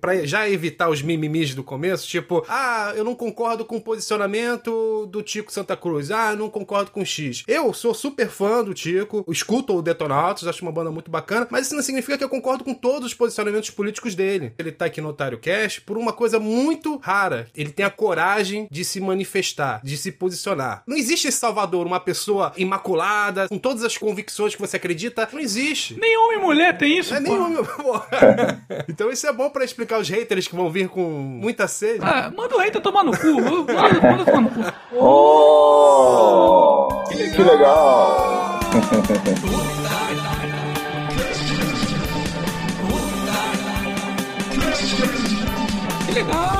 Pra já evitar os mimimis do começo, tipo, ah, eu não concordo com o posicionamento do Tico Santa Cruz. Ah, não concordo com o X. Eu sou super fã do Tico, escuto o Detonautas, acho uma banda muito bacana, mas isso não significa que eu concordo com todos os posicionamentos políticos dele. Ele tá aqui no Otário Cash por uma coisa muito rara. Ele tem a coragem de se manifestar, de se posicionar. Não existe em Salvador uma pessoa imaculada, com todas as convicções que você acredita. Não existe. Nem homem e mulher tem isso, É pô. nem homem, pô. Então isso é bom pra explicar os haters que vão vir com muita sede. Ah, manda o hater tomar no cu. Manda, manda tomar no cu. Oh! Que legal! Que legal!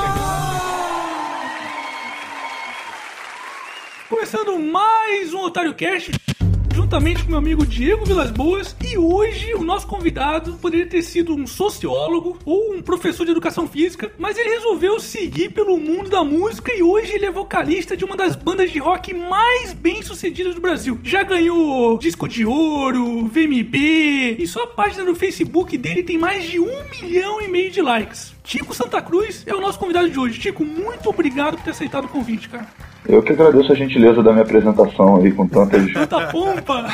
Começando mais um Otário Cast, juntamente com meu amigo Diego Vilas Boas. E hoje o nosso convidado poderia ter sido um sociólogo ou um professor de educação física, mas ele resolveu seguir pelo mundo da música e hoje ele é vocalista de uma das bandas de rock mais bem sucedidas do Brasil. Já ganhou disco de ouro, VMB, e só a página do Facebook dele tem mais de um milhão e meio de likes. Tico Santa Cruz é o nosso convidado de hoje. Tico, muito obrigado por ter aceitado o convite, cara. Eu que agradeço a gentileza da minha apresentação aí com tantas. Tanta pompa!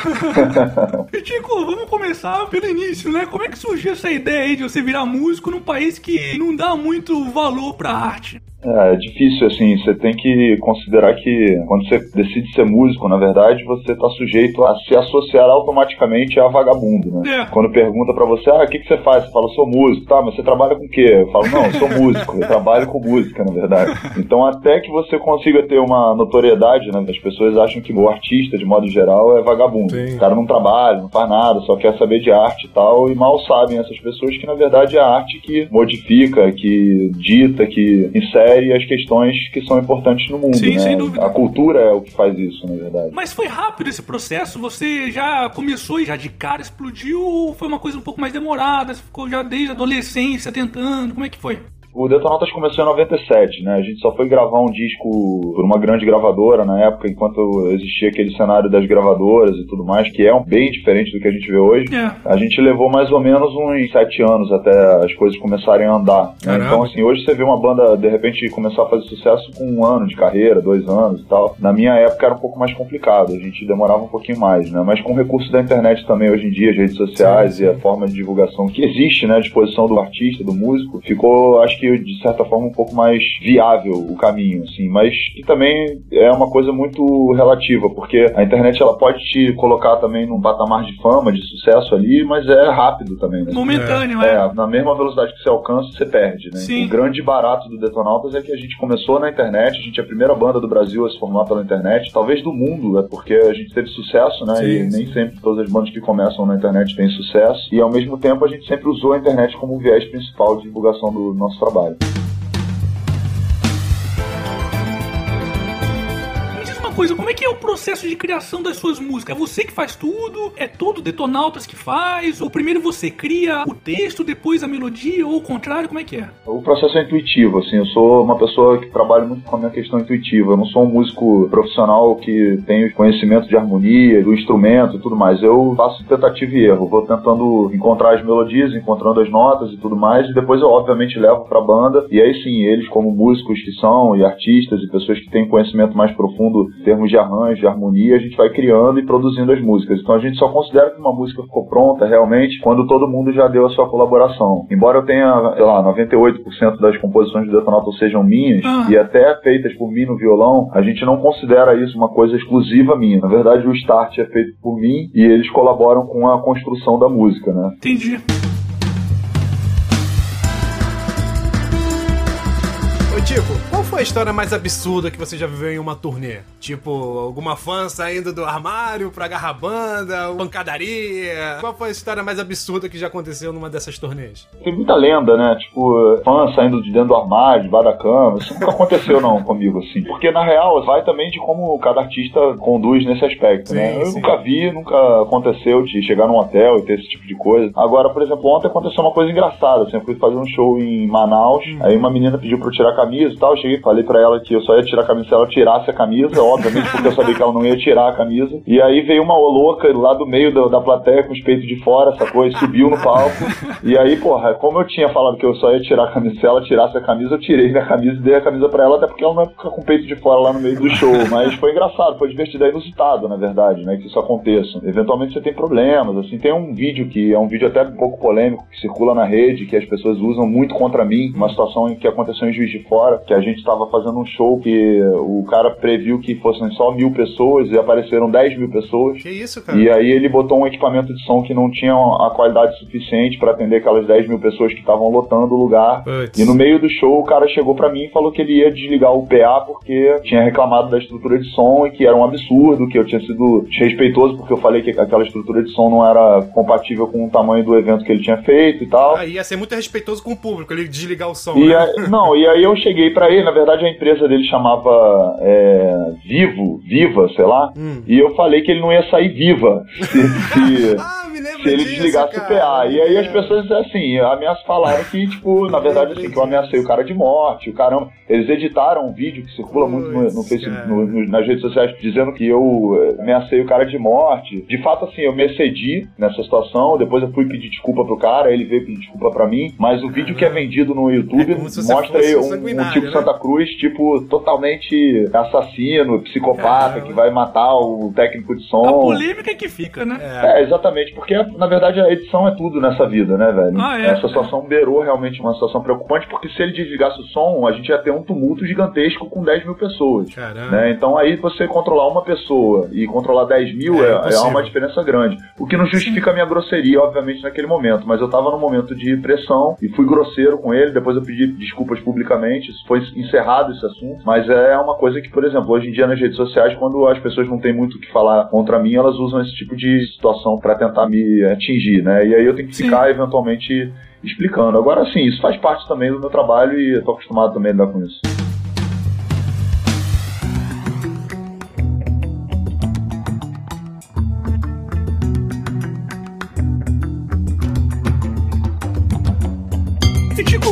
Tico, vamos começar pelo início, né? Como é que surgiu essa ideia aí de você virar músico num país que não dá muito valor pra arte? É, é difícil, assim, você tem que considerar que quando você decide ser músico, na verdade, você tá sujeito a se associar automaticamente a vagabundo, né? É. Quando pergunta pra você, ah, o que, que você faz? Você fala, sou músico, tá, mas você trabalha com o quê? Eu falo, não, eu sou músico, eu trabalho com música, na verdade. Então, até que você consiga ter uma notoriedade, né? As pessoas acham que o artista, de modo geral, é vagabundo. Sim. O cara não trabalha, não faz nada, só quer saber de arte e tal, e mal sabem essas pessoas que, na verdade, é a arte que modifica, que dita, que insere as questões que são importantes no mundo, Sim, né? sem dúvida. A cultura é o que faz isso, na verdade. Mas foi rápido esse processo? Você já começou e já de cara explodiu ou foi uma coisa um pouco mais demorada? Você ficou já desde a adolescência tentando? Como é que foi? O Detonautas começou em 97, né? A gente só foi gravar um disco por uma grande gravadora na época, enquanto existia aquele cenário das gravadoras e tudo mais, que é um bem diferente do que a gente vê hoje. É. A gente levou mais ou menos uns sete anos até as coisas começarem a andar. né? Então, assim, hoje você vê uma banda, de repente, começar a fazer sucesso com um ano de carreira, dois anos e tal. Na minha época era um pouco mais complicado, a gente demorava um pouquinho mais, né? Mas com o recurso da internet também hoje em dia, as redes sociais Sim, e a forma de divulgação que existe, né, à disposição do artista, do músico, ficou, acho que de certa forma um pouco mais viável o caminho, assim, mas que também é uma coisa muito relativa, porque a internet ela pode te colocar também num patamar de fama, de sucesso ali, mas é rápido também, né? Momentâneo, é. É, na mesma velocidade que você alcança, você perde, né? Sim. O grande barato do Detonautas é que a gente começou na internet, a gente é a primeira banda do Brasil a se formar pela internet, talvez do mundo, é porque a gente teve sucesso, né? Sim, e sim. nem sempre todas as bandas que começam na internet têm sucesso. E ao mesmo tempo a gente sempre usou a internet como viés principal de divulgação do nosso trabalho. Me coisa, como é que é o processo de criação das suas músicas? É você que faz tudo? É todo Detonautas que faz? Ou primeiro você cria o texto, depois a melodia, ou o contrário? Como é que é? O processo é intuitivo, assim, eu sou uma pessoa que trabalha muito com a minha questão intuitiva. Eu não sou um músico profissional que tem o conhecimento de harmonia, do instrumento e tudo mais. Eu faço tentativa e erro, vou tentando encontrar as melodias, encontrando as notas e tudo mais, e depois eu obviamente levo pra banda, e aí sim, eles como músicos que são, e artistas, e pessoas que têm conhecimento mais profundo termos de arranjo, de harmonia, a gente vai criando e produzindo as músicas. Então a gente só considera que uma música ficou pronta realmente quando todo mundo já deu a sua colaboração. Embora eu tenha, sei lá, 98% das composições do Detonautas sejam minhas, Ah. e até feitas por mim no violão, a gente não considera isso uma coisa exclusiva minha. Na verdade, o start é feito por mim e eles colaboram com a construção da música, né? Entendi. A história mais absurda que você já viveu em uma turnê? Tipo, alguma fã saindo do armário pra agarrar banda, pancadaria? Qual foi a história mais absurda que já aconteceu numa dessas turnês? Tem muita lenda, né? Tipo, fã saindo de dentro do armário, debaixo da cama. Isso nunca aconteceu, não, comigo, assim. Porque, na real, vai também de como cada artista conduz nesse aspecto, né? Sim, Eu sim. nunca vi, nunca aconteceu de chegar num hotel e ter esse tipo de coisa. Agora, por exemplo, ontem aconteceu uma coisa engraçada, assim. Eu fui fazer um show em Manaus, Hum. aí uma menina pediu pra eu tirar a camisa camisa e tal. Eu cheguei e falei pra ela que eu só ia tirar a camisa se ela tirasse a camisa, obviamente, porque eu sabia que ela não ia tirar a camisa. E aí veio uma louca lá do meio da, da plateia com os peitos de fora, sacou? E subiu no palco. E aí, porra, como eu tinha falado que eu só ia tirar a camisa se ela tirasse a camisa, eu tirei minha camisa e dei a camisa pra ela, até porque ela não ia ficar com o peito de fora lá no meio do show. Mas foi engraçado, foi divertido, é inusitado, na verdade, né? Que isso aconteça. Eventualmente você tem problemas, assim. Tem um vídeo que é um vídeo até um pouco polêmico que circula na rede, que as pessoas usam muito contra mim, uma situação em que aconteceu em Juiz de Fora, que a gente estava fazendo um show que o cara previu que fossem só mil pessoas e apareceram 10 mil pessoas. Que isso, cara? E aí ele botou um equipamento de som que não tinha a qualidade suficiente para atender aquelas 10 mil pessoas que estavam lotando o lugar. Puts. E no meio do show o cara chegou para mim e falou que ele ia desligar o PA porque tinha reclamado da estrutura de som e que era um absurdo, que eu tinha sido desrespeitoso porque eu falei que aquela estrutura de som não era compatível com o tamanho do evento que ele tinha feito e tal. Ah, ia ser muito respeitoso com o público, ele desligar o som. E né? não, e aí eu cheguei pra ele, na verdade a empresa dele chamava é, Vivo, Viva, sei lá, Hum. e eu falei que ele não ia sair viva se, se- Ah, me lembro se ele disso, desligasse cara. o PA. E aí as É. pessoas, assim, ameaçam falaram que, tipo, na verdade, assim, que eu ameacei o cara de morte, o caramba. Eles editaram um vídeo que circula muito no, no Facebook, no- no- nas redes sociais, dizendo que eu eh, ameacei o cara de morte. De fato, assim, eu me excedi nessa situação, depois eu fui pedir desculpa pro cara, ele veio pedir desculpa pra mim, mas o vídeo que é vendido no YouTube É se você mostra aí um um, tipo né? Santa Cruz, tipo, totalmente assassino, psicopata, Caramba. que vai matar o técnico de som. A polêmica é que fica, né? É. É, exatamente, porque na verdade a edição é tudo nessa vida, né, velho? Ah, é? Essa situação beirou realmente uma situação preocupante, porque se ele desligasse o som, a gente ia ter um tumulto gigantesco com 10 mil pessoas. Caramba. Né? Então aí você controlar uma pessoa e controlar 10 mil É é, é uma diferença grande. O que não justifica a minha grosseria, obviamente, naquele momento. Mas eu tava num momento de pressão e fui grosseiro com ele, depois eu pedi desculpas publicamente, foi encerrado esse assunto. Mas é uma coisa que, por exemplo, hoje em dia nas redes sociais, quando as pessoas não têm muito o que falar contra mim, elas usam esse tipo de situação pra tentar me atingir, né? E aí eu tenho que Sim. ficar eventualmente explicando. Agora sim, isso faz parte também do meu trabalho e eu tô acostumado também a lidar com isso.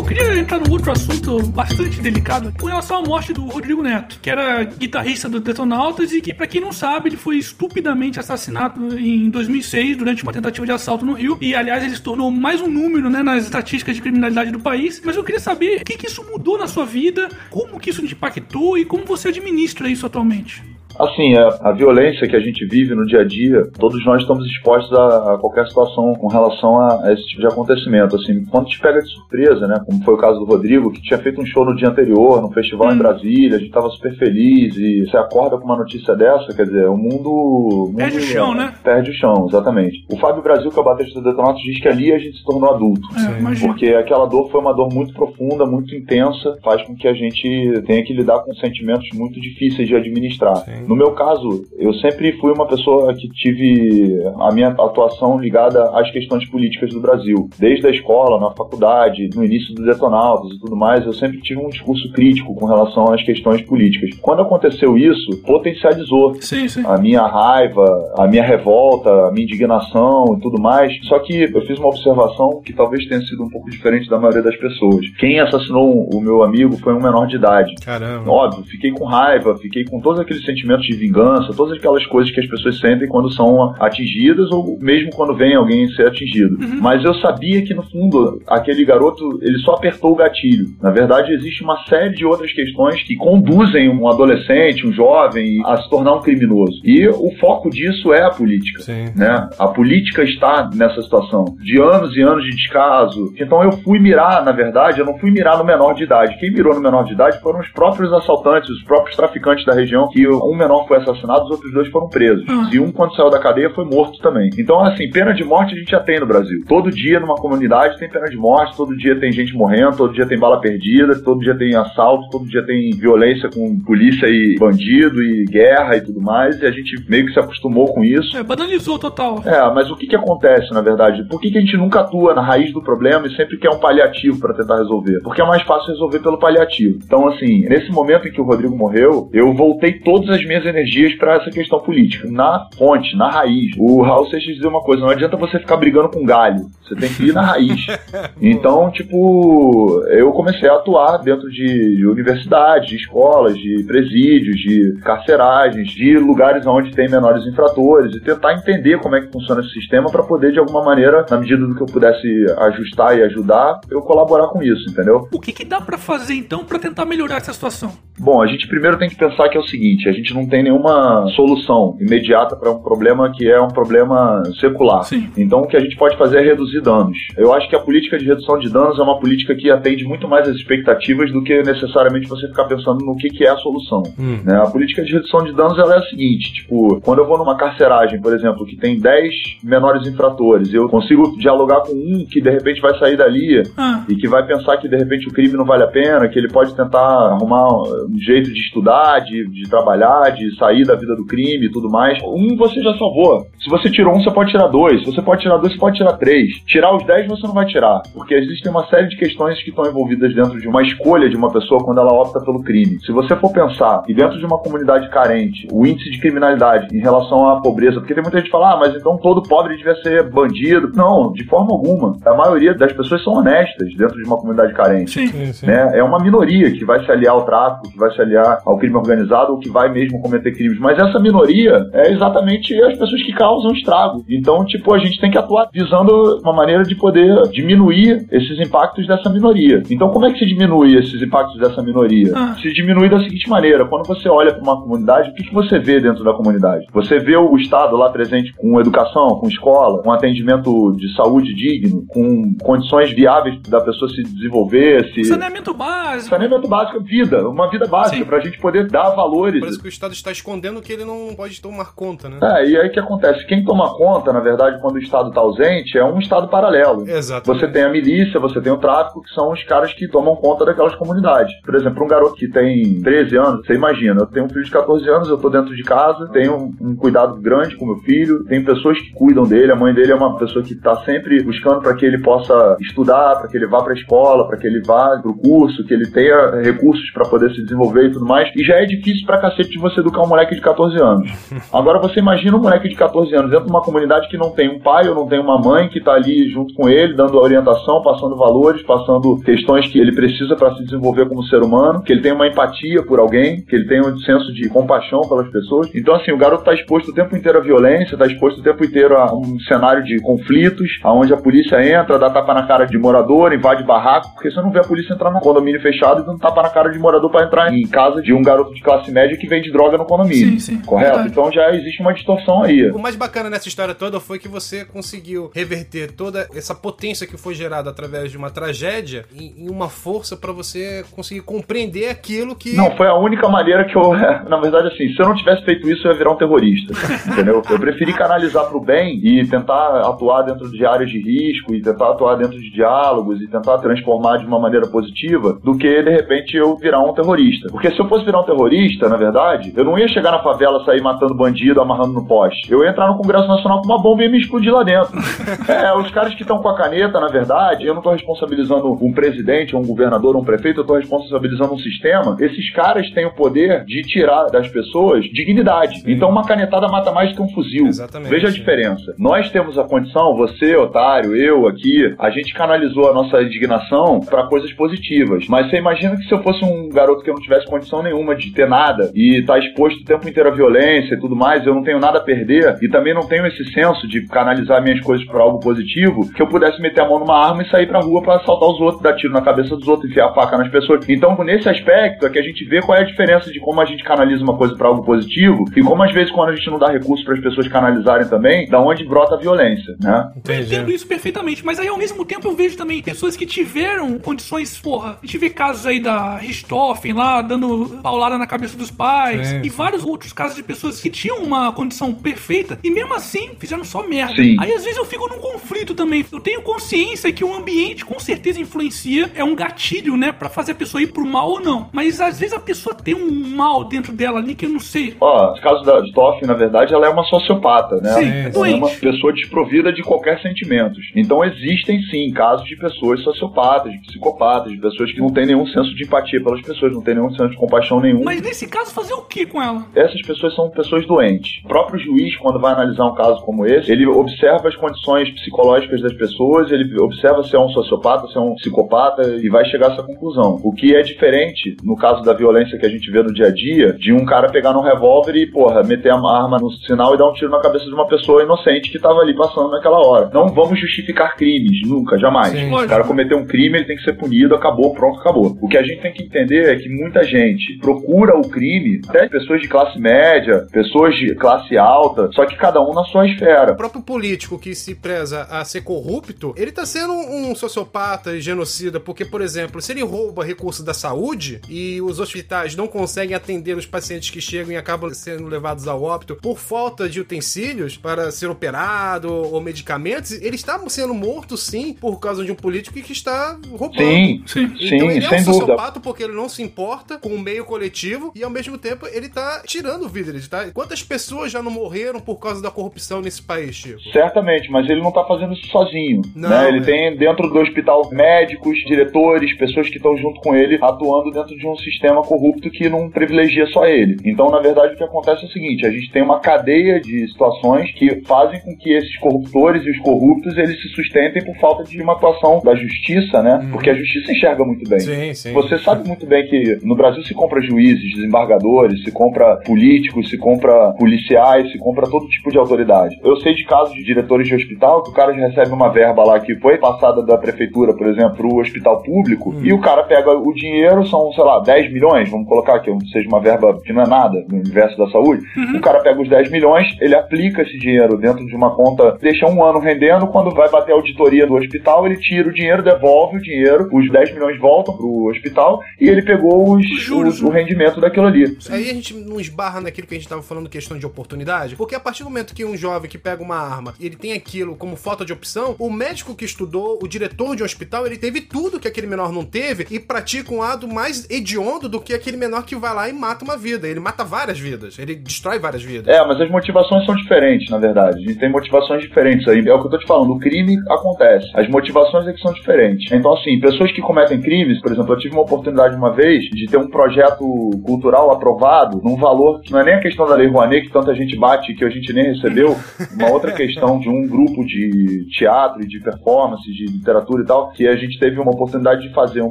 Queria entrar num outro assunto bastante delicado com relação à morte do Rodrigo Neto, que era guitarrista do Detonautas e que, pra quem não sabe, ele foi estupidamente assassinado em 2006 durante uma tentativa de assalto no Rio. E, aliás, ele se tornou mais um número né, nas estatísticas de criminalidade do país. Mas eu queria saber o que, que isso mudou na sua vida, como que isso te impactou e como você administra isso atualmente. Assim, a, a violência que a gente vive no dia a dia, todos nós estamos expostos a, a qualquer situação com relação a, a esse tipo de acontecimento. Assim, quando te pega de surpresa, né? Como foi o caso do Rodrigo, que tinha feito um show no dia anterior, no festival Hum. em Brasília, a gente estava super feliz e você acorda com uma notícia dessa, quer dizer, o mundo. o mundo Perde o chão, né? Perde o chão, exatamente. O Fábio Brasil, que é o baterista do Detonatos, diz que ali a gente se tornou adulto. É, imagina. Porque aquela dor foi uma dor muito profunda, muito intensa, faz com que a gente tenha que lidar com sentimentos muito difíceis de administrar. Sim. No meu caso, eu sempre fui uma pessoa que tive a minha atuação ligada às questões políticas do Brasil. Desde a escola, na faculdade, no início do Detonautas e tudo mais, eu sempre tive um discurso crítico com relação às questões políticas. Quando aconteceu isso, potencializou Sim, sim. a minha raiva, a minha revolta, a minha indignação e tudo mais. Só que eu fiz uma observação que talvez tenha sido um pouco diferente da maioria das pessoas. Quem assassinou o meu amigo foi um menor de idade. Caramba. Óbvio, fiquei com raiva, fiquei com todos aqueles sentimentos de vingança, todas aquelas coisas que as pessoas sentem quando são atingidas ou mesmo quando vem alguém ser atingido. Mas eu sabia que no fundo aquele garoto ele só apertou o gatilho. Na verdade, existe uma série de outras questões que conduzem um adolescente, um jovem a se tornar um criminoso. E o foco disso é a política Sim. né? A política está nessa situação de anos e anos de descaso. Então eu fui mirar, na verdade, eu não fui mirar no menor de idade. Quem mirou no menor de idade foram os próprios assaltantes, os próprios traficantes da região, que um menor foi assassinado, os outros dois foram presos. Ah. E um, quando saiu da cadeia, foi morto também. Então, assim, pena de morte a gente já tem no Brasil. Todo dia numa comunidade tem pena de morte, todo dia tem gente morrendo, todo dia tem bala perdida, todo dia tem assalto, todo dia tem violência com polícia e bandido e guerra e tudo mais. E a gente meio que se acostumou com isso. É, banalizou total. É, mas o que que acontece, na verdade? Por que, que a gente nunca atua na raiz do problema e sempre quer um paliativo para tentar resolver? Porque é mais fácil resolver pelo paliativo. Então, assim, nesse momento em que o Rodrigo morreu, eu voltei todas as minhas minhas energias para essa questão política, na fonte, na raiz. O Raul Seixas dizia uma coisa: não adianta você ficar brigando com galho, você tem que ir na raiz. então, tipo, eu comecei a atuar dentro de, de universidades, de escolas, de presídios, de carceragens, de lugares onde tem menores infratores e tentar entender como é que funciona esse sistema para poder, de alguma maneira, na medida do que eu pudesse ajustar e ajudar, eu colaborar com isso, entendeu? O que, que dá para fazer então para tentar melhorar essa situação? Bom, a gente primeiro tem que pensar que é o seguinte: a gente não tem nenhuma solução imediata para um problema que é um problema secular. Sim. Então, o que a gente pode fazer é reduzir danos. Eu acho que a política de redução de danos é uma política que atende muito mais às expectativas do que necessariamente você ficar pensando no que, que é a solução. Hum. Né? A política de redução de danos ela é a seguinte: tipo, quando eu vou numa carceragem, por exemplo, que tem 10 menores infratores, eu consigo dialogar com um que de repente vai sair dali Ah, e que vai pensar que de repente o crime não vale a pena, que ele pode tentar arrumar um jeito de estudar, de, de trabalhar, de sair da vida do crime e tudo mais. Um você já salvou. Se você tirou um, você pode tirar dois. Se você pode tirar dois, você pode tirar três. Tirar os dez você não vai tirar, porque existem uma série de questões que estão envolvidas dentro de uma escolha de uma pessoa quando ela opta pelo crime. Se você for pensar que dentro de uma comunidade carente, o índice de criminalidade em relação à pobreza, porque tem muita gente que fala, ah, mas então todo pobre devia ser bandido. Não, de forma alguma. A maioria das pessoas são honestas dentro de uma comunidade carente. sim. Sim, sim. Né? É uma minoria que vai se aliar ao tráfico, que vai se aliar ao crime organizado ou que vai mesmo cometer crimes. Mas essa minoria é exatamente as pessoas que causam estrago. Então, tipo, a gente tem que atuar visando uma maneira de poder diminuir esses impactos dessa minoria. Então, como é que se diminui esses impactos dessa minoria? Ah. Se diminui da seguinte maneira: quando você olha para uma comunidade, o que, que você vê dentro da comunidade? Você vê o Estado lá presente com educação, com escola, com atendimento de saúde digno, com condições viáveis da pessoa se desenvolver, se. Saneamento básico. Saneamento básico, vida, uma vida básica, Sim. pra gente poder dar valores. Parece que o Estado está escondendo que ele não pode tomar conta, né? É, e aí o que acontece? Quem toma conta, na verdade, quando o Estado está ausente, é um Estado paralelo. Exatamente. Você tem a milícia, você tem o tráfico, que são os caras que tomam conta daquelas comunidades. Por exemplo, um garoto que tem 13 anos, você imagina, eu tenho um filho de 14 anos, eu tô dentro de casa, tenho um, um cuidado grande com meu filho, tem pessoas que cuidam dele, a mãe dele é uma pessoa que tá sempre buscando para que ele possa estudar, para que ele vá pra escola, para que ele vá pro curso, que ele tenha recursos para poder se desenvolver e tudo mais. E já é difícil pra cacete de você educar um moleque de 14 anos. Agora você imagina um moleque de 14 anos dentro de uma comunidade que não tem um pai ou não tem uma mãe que tá ali junto com ele, dando orientação, passando valores, passando questões que ele precisa para se desenvolver como ser humano, que ele tem uma empatia por alguém, que ele tem um senso de compaixão pelas pessoas. Então, assim, o garoto tá exposto o tempo inteiro à violência, tá exposto o tempo inteiro a um cenário de conflitos, aonde a polícia entra, dá tapa na cara de morador, invade barraco, porque você não vê a polícia entrar num condomínio fechado e dando tapa na cara de morador para entrar em casa de um garoto de classe média que vende droga no condomínio. Sim, sim. Correto? Verdade. Então já existe uma distorção aí. O mais bacana nessa história toda foi que você conseguiu reverter toda essa potência que foi gerada através de uma tragédia em, em uma força pra você conseguir compreender aquilo que. Não, foi a única maneira que eu. Na verdade, assim, se eu não tivesse feito isso, eu ia virar um terrorista. entendeu? Eu preferi canalizar pro bem e tentar atuar dentro de áreas de risco e tentar atuar dentro de diálogos e tentar transformar de uma maneira positiva do que, de repente, eu virar um terrorista. Porque se eu fosse virar um terrorista, na verdade, eu não ia chegar na favela, sair matando bandido, amarrando no poste. Eu ia entrar no Congresso Nacional com uma bomba e ia me explodir lá dentro. é, os caras que estão com a caneta, na verdade, eu não tô responsabilizando um presidente, um governador, um prefeito, eu tô responsabilizando um sistema. Esses caras têm o poder de tirar das pessoas dignidade. Então uma canetada mata mais que um fuzil. Exatamente. Veja a diferença. Nós temos a condição, você, otário, eu aqui, a gente canalizou a nossa indignação para coisas positivas. Mas você imagina que se eu fosse um garoto que eu não tivesse condição nenhuma de ter nada e tá exposto o tempo inteiro à violência e tudo mais, eu não tenho nada a perder e também não tenho esse senso de canalizar minhas coisas para algo positivo, que eu pudesse meter a mão numa arma e sair pra rua para assaltar os outros, dar tiro na cabeça dos outros, enfiar a faca nas pessoas. Então, nesse aspecto é que a gente vê qual é a diferença de como a gente canaliza uma coisa para algo positivo e como às vezes quando a gente não dá recurso para as pessoas canalizarem também, da onde brota a violência, né? Eu entendo Entendi. isso perfeitamente, mas aí ao mesmo tempo eu vejo também pessoas que tiveram condições, porra, vê casos aí da Richthofen lá, dando paulada na cabeça dos pais, Sim, e vários outros casos de pessoas que tinham uma condição perfeita, e mesmo assim fizeram só merda. Sim. Aí às vezes eu fico num conflito também. Eu tenho consciência que o ambiente com certeza influencia, é um gatilho, né, Pra fazer a pessoa ir pro mal ou não. Mas às vezes a pessoa tem um mal dentro dela ali que eu não sei. Ó, no caso da Stoff, na verdade, ela é uma sociopata, né? Sim, ela é uma pessoa desprovida de qualquer sentimentos. Então existem sim casos de pessoas sociopatas, de psicopatas, de pessoas que não têm nenhum senso de empatia pelas pessoas, não têm nenhum senso de compaixão nenhum. Mas nesse caso, fazer o quê? Com ela? Essas pessoas são pessoas doentes. O próprio juiz, quando vai analisar um caso como esse, ele observa as condições psicológicas das pessoas, ele observa se é um sociopata, se é um psicopata e vai chegar a essa conclusão. O que é diferente, no caso da violência que a gente vê no dia a dia, de um cara pegar no revólver e, porra, meter a arma no sinal e dar um tiro na cabeça de uma pessoa inocente que tava ali passando naquela hora. Não vamos justificar crimes, nunca, jamais. Sim. o cara cometeu um crime, ele tem que ser punido, acabou, pronto, acabou. O que a gente tem que entender é que muita gente procura o crime, até pessoas de classe média, pessoas de classe alta, só que cada um na sua esfera. O próprio político que se preza a ser corrupto, ele tá sendo um sociopata e genocida, porque, por exemplo, se ele rouba recursos da saúde e os hospitais não conseguem atender os pacientes que chegam e acabam sendo levados ao óbito por falta de utensílios para ser operado ou medicamentos, ele está sendo morto sim por causa de um político que está roubando. Sim, Sim. Então sim, ele é um dúvida. sociopata porque ele não se importa com o meio coletivo e ao mesmo tempo ele tá tirando vida. Ele tá... Quantas pessoas já não morreram por causa da corrupção nesse país, Chico? Certamente, mas ele não tá fazendo isso sozinho. Não, né? Ele é. tem dentro do hospital médicos, diretores, pessoas que estão junto com ele, atuando dentro de um sistema corrupto que não privilegia só ele. Então, na verdade, o que acontece é o seguinte: a gente tem uma cadeia de situações que fazem com que esses corruptores e os corruptos eles se sustentem por falta de uma atuação da justiça, né? Porque a justiça enxerga muito bem. Sim, sim. Você sabe muito bem que no Brasil se compra juízes, desembargadores, se compra políticos, se compra policiais, se compra todo tipo de autoridade. Eu sei de casos de diretores de hospital que o cara recebe uma verba lá que foi passada da prefeitura, por exemplo, pro hospital público, e o cara pega o dinheiro, são, sei lá, 10 milhões, vamos colocar que seja uma verba que não é nada no universo da saúde. O cara pega os 10 milhões, ele aplica esse dinheiro dentro de uma conta, deixa um ano rendendo, quando vai bater a auditoria do hospital, ele tira o dinheiro, devolve o dinheiro, os 10 milhões voltam pro hospital e ele pegou os, Os juros, os- o rendimento daquilo ali. Aí a gente não esbarra naquilo que a gente tava falando, questão de oportunidade, porque a partir do momento que um jovem que pega uma arma e ele tem aquilo como falta de opção, o médico que estudou, o diretor de um hospital, ele teve tudo que aquele menor não teve e pratica um ato mais hediondo do que aquele menor que vai lá e mata uma vida. Ele mata várias vidas, ele destrói várias vidas. É, mas as motivações são diferentes, na verdade. A gente tem motivações diferentes aí. É o que eu tô te falando, o crime acontece. As motivações é que são diferentes. Então, assim, pessoas que cometem crimes, por exemplo, eu tive uma oportunidade uma vez de ter um projeto cultural aprovado num valor que não é nem a questão da Lei Rouanet, que tanta gente bate que a gente nem recebeu, uma outra questão de um grupo de teatro e de performance, de literatura e tal, que a gente teve uma oportunidade de fazer um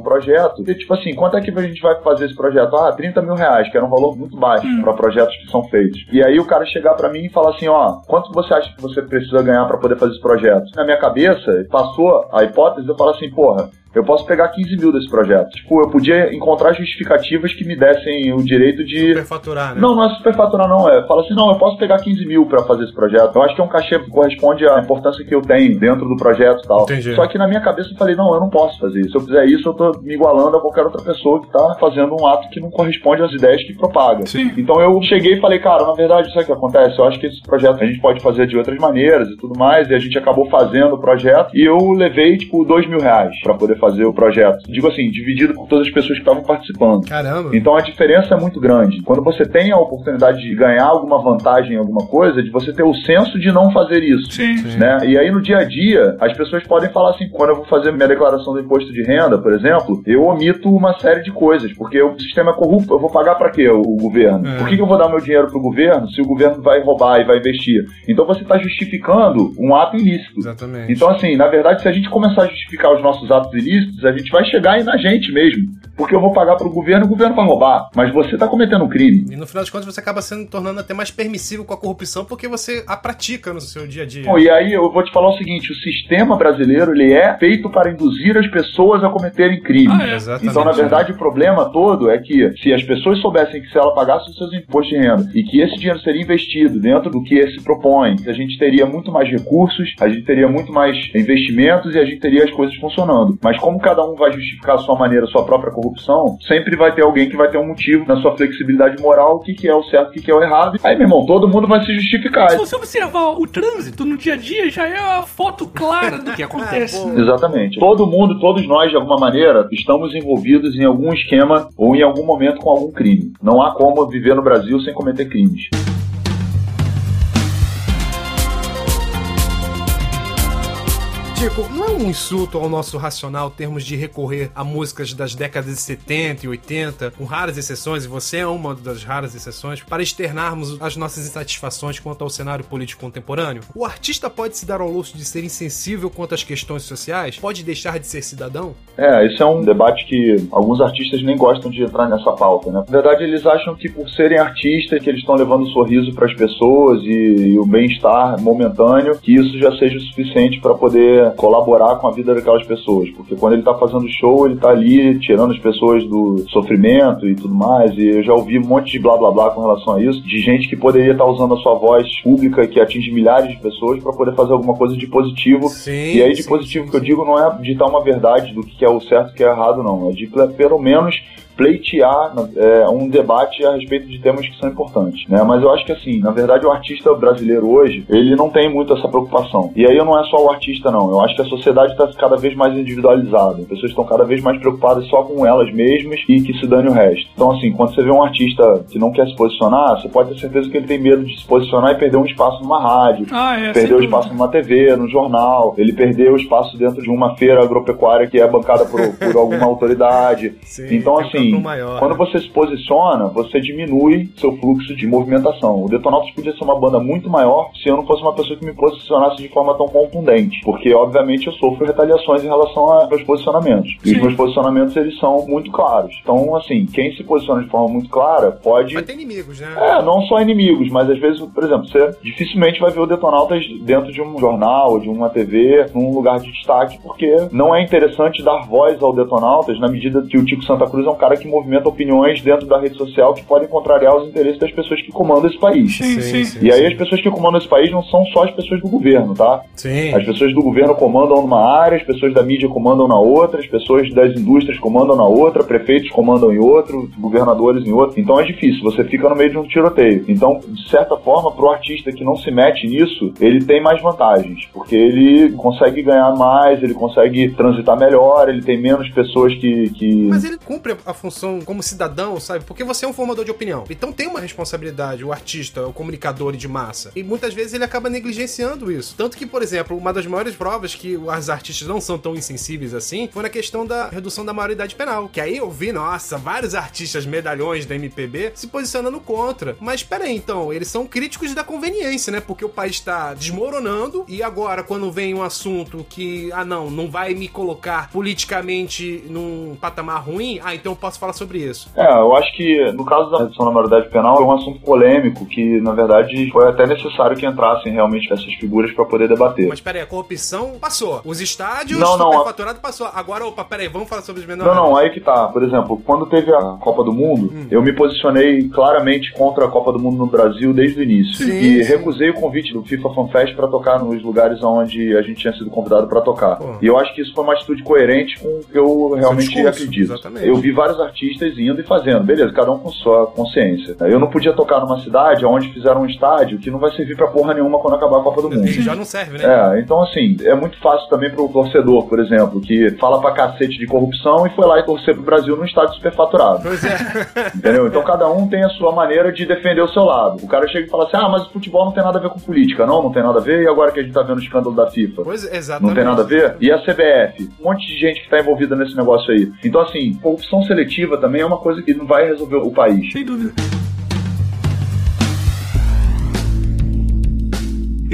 projeto. E, tipo assim, quanto é que a gente vai fazer esse projeto? Ah, 30 mil reais, que era um valor muito baixo para projetos que são feitos. E aí o cara chegar para mim e falar assim, ó, quanto você acha que você precisa ganhar para poder fazer esse projeto? Na minha cabeça, passou a hipótese eu falar assim, porra, eu posso pegar 15 mil desse projeto. Tipo, eu podia encontrar justificativas que me dessem o direito de Superfaturar, né? não, não é superfaturar, não. É, fala assim, não, eu posso pegar 15 mil pra fazer esse projeto. Eu acho que é um cachê que corresponde à importância que eu tenho dentro do projeto e tal. Entendi. Só que na minha cabeça eu falei, não, eu não posso fazer isso. Se eu fizer isso, eu tô me igualando a qualquer outra pessoa que tá fazendo um ato que não corresponde às ideias que propaga. Sim. Então eu cheguei e falei, cara, na verdade, sabe o que acontece? Eu acho que esse projeto a gente pode fazer de outras maneiras e tudo mais. E a gente acabou fazendo o projeto. E eu levei, tipo, dois mil reais pra poder fazer o projeto. Digo assim, dividido por todas as pessoas que estavam participando. Caramba. Então a diferença é muito grande. Quando você tem a oportunidade de ganhar alguma vantagem em alguma coisa, de você ter o senso de não fazer isso. Sim. Né? E aí no dia a dia, as pessoas podem falar assim, quando eu vou fazer minha declaração do imposto de renda, por exemplo, eu omito uma série de coisas, porque o sistema é corrupto, eu vou pagar pra quê o, o governo? É. Por que, que eu vou dar meu dinheiro pro governo se o governo vai roubar e vai investir? Então você está justificando um ato ilícito. Exatamente. Então, assim, na verdade, se a gente começar a justificar os nossos atos ilícitos, a gente vai chegar aí na gente mesmo. Porque eu vou pagar pro governo e o governo vai roubar. Mas você tá cometendo um crime. E no final das contas você acaba sendo tornando até mais permissivo com a corrupção porque você a pratica no seu dia a dia. Bom, e aí eu vou te falar o seguinte: o sistema brasileiro ele é feito para induzir as pessoas a cometerem crime. Ah, é. Então, na verdade, o problema todo é que se as pessoas soubessem que se ela pagasse os seus impostos de renda e que esse dinheiro seria investido dentro do que se propõe, a gente teria muito mais recursos, a gente teria muito mais investimentos e a gente teria as coisas funcionando. Mas como cada um vai justificar a sua maneira, a sua própria corrupção, sempre vai ter alguém que vai ter um motivo na sua flexibilidade moral, o que, que é o certo, o que, que é o errado. Aí, meu irmão, todo mundo vai se justificar. Se você observar o trânsito no dia a dia, já é a foto clara do que acontece. Ah, Exatamente. Todo mundo, todos nós, de alguma maneira, estamos envolvidos em algum esquema ou em algum momento com algum crime. Não há como viver no Brasil sem cometer crimes. Tico, não é um insulto ao nosso racional termos de recorrer a músicas das décadas de 70 e 80, com raras exceções, e você é uma das raras exceções, para externarmos as nossas insatisfações quanto ao cenário político contemporâneo? O artista pode se dar ao luxo de ser insensível quanto às questões sociais? Pode deixar de ser cidadão? É, esse é um debate que alguns artistas nem gostam de entrar nessa pauta, né? Na verdade, eles acham que por serem artistas, que eles estão levando um sorriso para as pessoas e, e o bem-estar momentâneo, que isso já seja o suficiente para poder colaborar com a vida daquelas pessoas. Porque quando ele está fazendo show, ele está ali tirando as pessoas do sofrimento e tudo mais. E eu já ouvi um monte de blá blá blá com relação a isso, de gente que poderia estar tá usando a sua voz pública, que atinge milhares de pessoas, para poder fazer alguma coisa de positivo. Sim, e aí, de sim, positivo sim, que eu digo não é ditar uma verdade do que é o certo e o que é errado, não. É de pelo menos pleitear é, um debate a respeito de temas que são importantes, né? Mas eu acho que assim, na verdade o artista brasileiro hoje, ele não tem muito essa preocupação. E aí não é só o artista não, eu acho que a sociedade está cada vez mais individualizada. As pessoas estão cada vez mais preocupadas só com elas mesmas e que se dane o resto. Então assim, quando você vê um artista que não quer se posicionar, você pode ter certeza que ele tem medo de se posicionar e perder um espaço numa rádio, Ah, é. sem perdeu o espaço numa TV, no jornal, ele perdeu o espaço dentro de uma feira agropecuária que é bancada por, por alguma autoridade. Sim, então, um assim, quando né? você se posiciona, você diminui seu fluxo de movimentação. O Detonautas podia ser uma banda muito maior se eu não fosse uma pessoa que me posicionasse de forma tão contundente. Porque, obviamente, eu sofro retaliações em relação a meus posicionamentos. E Sim. os meus posicionamentos, eles são muito claros. Então, assim, quem se posiciona de forma muito clara pode Vai ter inimigos, né? é, não só inimigos, mas às vezes, por exemplo, você dificilmente vai ver o Detonautas dentro de um jornal, de uma TV, num lugar de destaque, porque não é interessante dar voz ao Detonautas na medida que o Tico Santa Cruz é um cara que movimenta opiniões dentro da rede social que podem contrariar os interesses das pessoas que comandam esse país. Sim, sim. E aí as pessoas que comandam esse país não são só as pessoas do governo, tá? Sim. As pessoas do governo comandam numa área, as pessoas da mídia comandam na outra, as pessoas das indústrias comandam na outra, prefeitos comandam em outro, governadores em outro. Então é difícil, você fica no meio de um tiroteio. Então, de certa forma, pro artista que não se mete nisso, ele tem mais vantagens, porque ele consegue ganhar mais, ele consegue transitar melhor, ele tem menos pessoas que. que... Mas ele cumpre a função como cidadão, sabe? Porque você é um formador de opinião. Então tem uma responsabilidade, o artista, o comunicador de massa. E muitas vezes ele acaba negligenciando isso. Tanto que, por exemplo, uma das maiores provas que os artistas não são tão insensíveis assim foi na questão da redução da maioridade penal. Que aí eu vi, nossa, vários artistas medalhões da MPB se posicionando contra. Mas peraí, então, eles são críticos da conveniência, né? Porque o país está desmoronando e agora, quando vem um assunto que, ah, não, não vai me colocar politicamente num patamar ruim, ah, então eu posso falar sobre isso. É, eu acho que no caso da maioridade penal é um assunto polêmico que, na verdade, foi até necessário que entrassem realmente essas figuras para poder debater. Mas peraí, a corrupção passou. Os estádios, Não, não, superfaturado passou. Agora, opa, peraí, vamos falar sobre os menores. Não, não, aí que tá. Por exemplo, quando teve a Copa do Mundo, Hum. eu me posicionei claramente contra a Copa do Mundo no Brasil desde o início. Sim, e sim. recusei o convite do FIFA Fan Fest pra tocar nos lugares onde a gente tinha sido convidado pra tocar. Pô. E eu acho que isso foi uma atitude coerente com o que eu realmente discurso, acredito. exatamente. Eu vi vários artistas indo e fazendo, beleza, cada um com sua consciência. Eu não podia tocar numa cidade onde fizeram um estádio que não vai servir pra porra nenhuma quando acabar a Copa do Mundo. E já não serve, né? É, então assim, é muito fácil também pro torcedor, por exemplo, que fala pra cacete de corrupção e foi lá e torcer pro Brasil num estádio superfaturado. Pois é. Entendeu? Então cada um tem a sua maneira de defender o seu lado. O cara chega e fala assim: ah, mas o futebol não tem nada a ver com política. Não, não tem nada a ver. E agora que a gente tá vendo o escândalo da FIFA? pois é, exatamente. Não tem nada a ver? E a CBF? Um monte de gente que tá envolvida nesse negócio aí. Então, assim, corrupção seletiva também é uma coisa que não vai resolver o país. Sem dúvida.